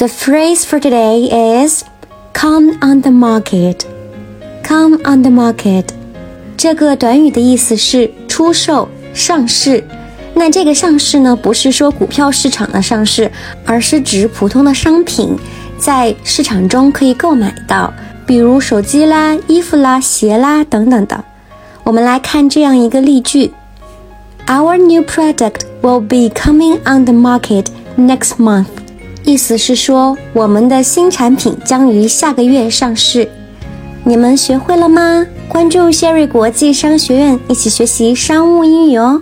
The phrase for today is "come on the market." Come on the market，这个短语的意思是出售、上市。那这个上市呢，不是说股票市场的上市，而是指普通的商品在市场中可以购买到，比如手机啦、衣服啦、鞋啦等等的。我们来看这样一个例句：Our new product will be coming on the market next month。 意思是说，我们的新产品将于下个月上市。你们学会了吗？关注谢瑞国际商学院，一起学习商务英语哦。